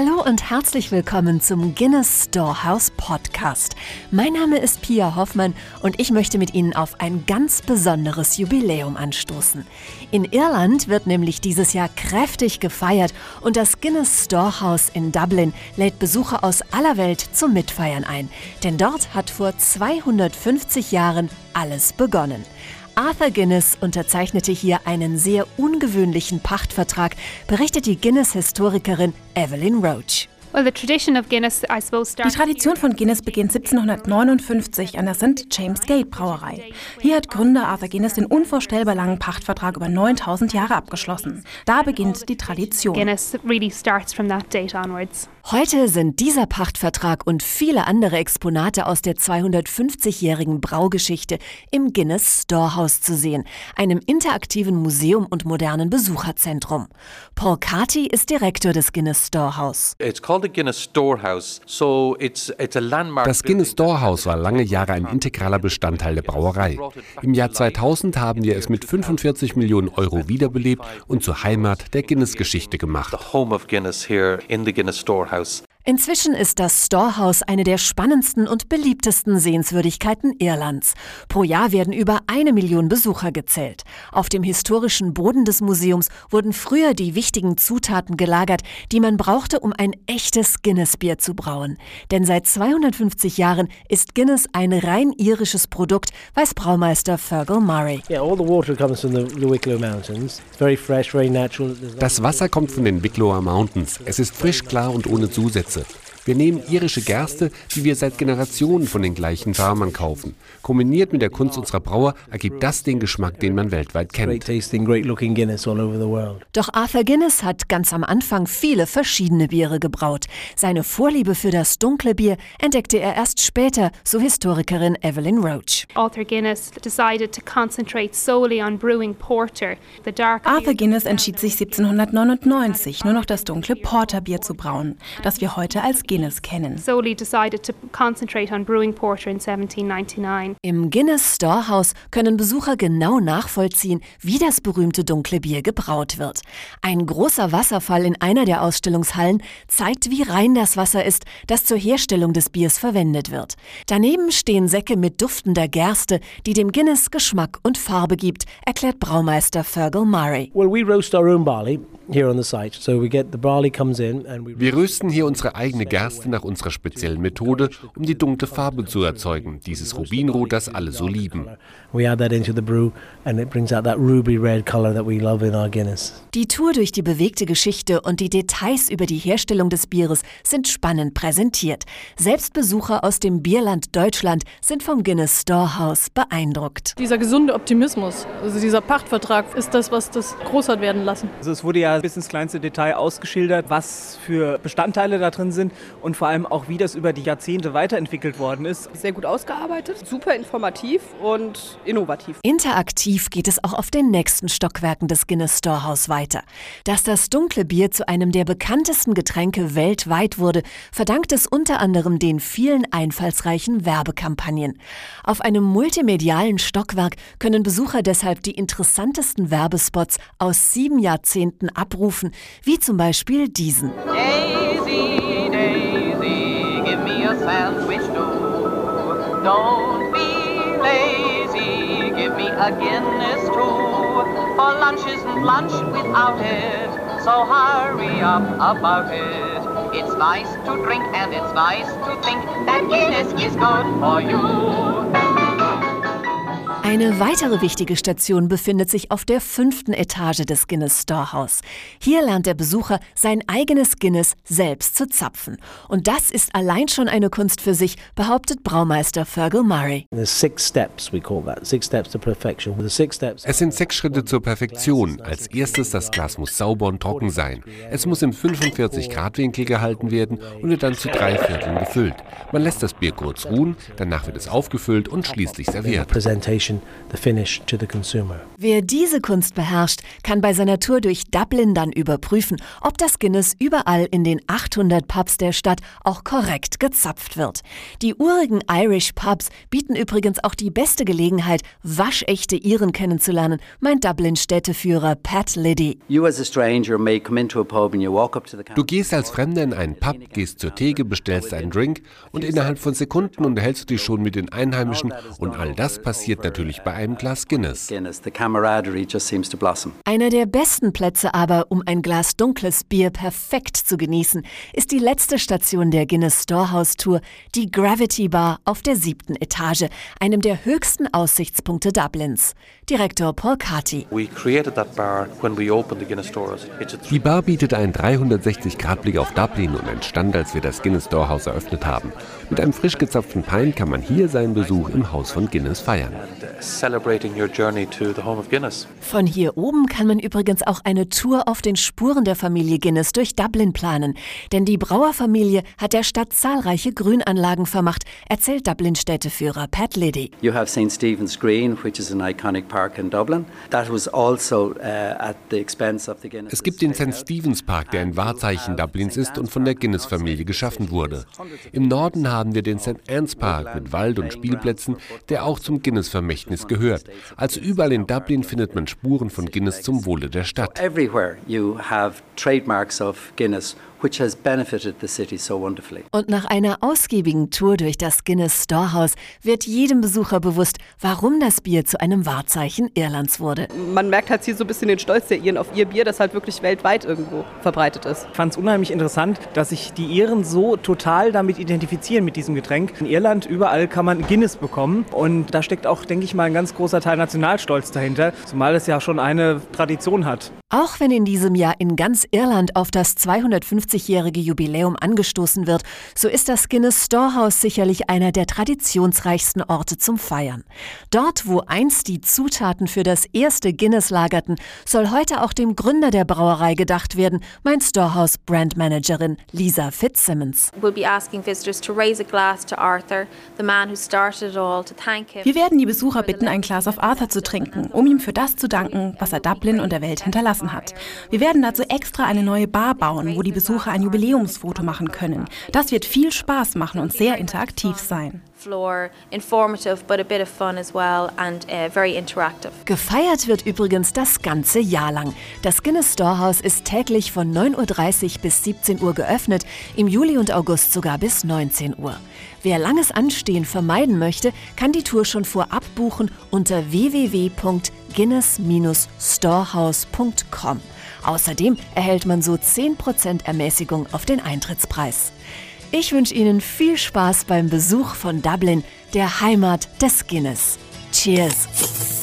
Hallo und herzlich willkommen zum Guinness Storehouse Podcast. Mein Name ist Pia Hoffmann und ich möchte mit Ihnen auf ein ganz besonderes Jubiläum anstoßen. In Irland wird nämlich dieses Jahr kräftig gefeiert und das Guinness Storehouse in Dublin lädt Besucher aus aller Welt zum Mitfeiern ein. Denn dort hat vor 250 Jahren alles begonnen. Arthur Guinness unterzeichnete hier einen sehr ungewöhnlichen Pachtvertrag, berichtet die Guinness-Historikerin Evelyn Roach. Die Tradition von Guinness beginnt 1759 an der St. James Gate Brauerei. Hier hat Gründer Arthur Guinness den unvorstellbar langen Pachtvertrag über 9000 Jahre abgeschlossen. Da beginnt die Tradition. Guinness really starts from that date onwards. Heute sind dieser Pachtvertrag und viele andere Exponate aus der 250-jährigen Braugeschichte im Guinness Storehouse zu sehen, einem interaktiven Museum und modernen Besucherzentrum. Paul Carty ist Direktor des Guinness Storehouse. Das Guinness Storehouse war lange Jahre ein integraler Bestandteil der Brauerei. Im Jahr 2000 haben wir es mit 45 Millionen Euro wiederbelebt und zur Heimat der Guinness-Geschichte gemacht. Storehouse. Inzwischen ist das Storehouse eine der spannendsten und beliebtesten Sehenswürdigkeiten Irlands. Pro Jahr werden über eine Million Besucher gezählt. Auf dem historischen Boden des Museums wurden früher die wichtigen Zutaten gelagert, die man brauchte, um ein echtes Guinness-Bier zu brauen. Denn seit 250 Jahren ist Guinness ein rein irisches Produkt, weiß Braumeister Fergal Murray. Das Wasser kommt von den Wicklow Mountains. Es ist frisch, klar und ohne Zusätze. рецепт. Wir nehmen irische Gerste, die wir seit Generationen von den gleichen Farmern kaufen. Kombiniert mit der Kunst unserer Brauer ergibt das den Geschmack, den man weltweit kennt. Doch Arthur Guinness hat ganz am Anfang viele verschiedene Biere gebraut. Seine Vorliebe für das dunkle Bier entdeckte er erst später, so Historikerin Evelyn Roach. Arthur Guinness decided to concentrate solely on brewing porter. The dark Arthur Guinness entschied sich 1799 nur noch das dunkle Porterbier zu brauen, das wir heute als Guinness Guinness kennen. Im Guinness Storehouse können Besucher genau nachvollziehen, wie das berühmte dunkle Bier gebraut wird. Ein großer Wasserfall in einer der Ausstellungshallen zeigt, wie rein das Wasser ist, das zur Herstellung des Biers verwendet wird. Daneben stehen Säcke mit duftender Gerste, die dem Guinness Geschmack und Farbe gibt, erklärt Braumeister Fergal Murray. Well, we roast our own barley here on the site. So we get the barley comes in and we Wir rösten hier unsere eigene Gerste nach unserer speziellen Methode, um die dunkle Farbe zu erzeugen, dieses Rubinrot, das alle so lieben. We add that into the brew and it brings out that ruby red color that we love in our Guinness. Die Tour durch die bewegte Geschichte und die Details über die Herstellung des Bieres sind spannend präsentiert. Selbst Besucher aus dem Bierland Deutschland sind vom Guinness Storehouse beeindruckt. Dieser gesunde Optimismus, also dieser Pachtvertrag ist das, was das groß hat werden lassen. Also es wurde ja bis ins kleinste Detail ausgeschildert, was für Bestandteile da drin sind und vor allem auch, wie das über die Jahrzehnte weiterentwickelt worden ist. Sehr gut ausgearbeitet, super informativ und innovativ. Interaktiv geht es auch auf den nächsten Stockwerken des Guinness Storehouse weiter. Dass das dunkle Bier zu einem der bekanntesten Getränke weltweit wurde, verdankt es unter anderem den vielen einfallsreichen Werbekampagnen. Auf einem multimedialen Stockwerk können Besucher deshalb die interessantesten Werbespots aus sieben Jahrzehnten abrufen, wie zum Beispiel diesen. Daisy, Daisy, Don't be lazy, give me a Guinness too. For lunch isn't lunch without it, so hurry up about it. It's nice to drink and it's nice to think that Guinness is good for you. Eine weitere wichtige Station befindet sich auf der fünften Etage des Guinness Storehouse. Hier lernt der Besucher sein eigenes Guinness selbst zu zapfen. Und das ist allein schon eine Kunst für sich, behauptet Braumeister Fergal Murray. Es sind sechs Schritte zur Perfektion. Als erstes, das Glas muss sauber und trocken sein. Es muss im 45 Grad Winkel gehalten werden und wird dann zu drei Vierteln gefüllt. Man lässt das Bier kurz ruhen, danach wird es aufgefüllt und schließlich serviert. The finish to the consumer. Wer diese Kunst beherrscht, kann bei seiner Tour durch Dublin dann überprüfen, ob das Guinness überall in den 800 Pubs der Stadt auch korrekt gezapft wird. Die urigen Irish Pubs bieten übrigens auch die beste Gelegenheit, waschechte Iren kennenzulernen, meint Dublin-Städteführer Pat Liddy. Du gehst als Fremder in einen Pub, gehst zur Theke, bestellst einen Drink und innerhalb von Sekunden unterhältst du dich schon mit den Einheimischen und all das passiert natürlich bei einem Glas Guinness. Einer der besten Plätze aber, um ein Glas dunkles Bier perfekt zu genießen, ist die letzte Station der Guinness Storehouse Tour, die Gravity Bar auf der siebten Etage, einem der höchsten Aussichtspunkte Dublins. Direktor Paul Carty. Die Bar bietet einen 360-Grad-Blick auf Dublin und entstand, als wir das Guinness Storehouse eröffnet haben. Mit einem frisch gezapften Pint kann man hier seinen Besuch im Haus von Guinness feiern. Von hier oben kann man übrigens auch eine Tour auf den Spuren der Familie Guinness durch Dublin planen. Denn die Brauerfamilie hat der Stadt zahlreiche Grünanlagen vermacht, erzählt Dublin-Städteführer Pat Liddy. You have St. Stephen's Green, which is an iconic park in Dublin. That was also uh, at the expense of the Guinness. Es gibt den St. Stephen's Park, der ein Wahrzeichen Dublins ist und von der Guinness-Familie geschaffen wurde. Im Norden haben wir den St. Anne's Park mit Wald und Spielplätzen, der auch zum Guinness-Vermächtnis gehört. Also überall in Dublin findet man Spuren von Guinness zum Wohle der Stadt. Everywhere you have trademarks of Guinness which has benefited the city so wonderfully. Und nach einer ausgiebigen Tour durch das Guinness Storehouse wird jedem Besucher bewusst, warum das Bier zu einem Wahrzeichen Irlands wurde. Man merkt halt hier so ein bisschen den Stolz der Iren auf ihr Bier, das halt wirklich weltweit irgendwo verbreitet ist. Ich fand es unheimlich interessant, dass sich die Iren so total damit identifizieren mit diesem Getränk. In Irland überall kann man Guinness bekommen und da steckt auch, denke ich mal, ein ganz großer Teil Nationalstolz dahinter, zumal es ja schon eine Tradition hat. Auch wenn in diesem Jahr in ganz Irland auf das 250-jährige Jubiläum angestoßen wird, so ist das Guinness Storehouse sicherlich einer der traditionsreichsten Orte zum Feiern. Dort, wo einst die Zutaten für das erste Guinness lagerten, soll heute auch dem Gründer der Brauerei gedacht werden, mein Storehouse Brandmanagerin Lisa Fitzsimmons. Wir werden die Besucher bitten, ein Glas auf Arthur zu trinken, um ihm für das zu danken, was er Dublin und der Welt hinterlassen hat. Wir werden dazu extra eine neue Bar bauen, wo die Besucher ein Jubiläumsfoto machen können. Das wird viel Spaß machen und sehr interaktiv sein. Gefeiert wird übrigens das ganze Jahr lang. Das Guinness Storehouse ist täglich von 9.30 Uhr bis 17 Uhr geöffnet, im Juli und August sogar bis 19 Uhr. Wer langes Anstehen vermeiden möchte, kann die Tour schon vorab buchen unter www.guinness-storehouse.com. Außerdem erhält man so 10% Ermäßigung auf den Eintrittspreis. Ich wünsche Ihnen viel Spaß beim Besuch von Dublin, der Heimat des Guinness. Cheers!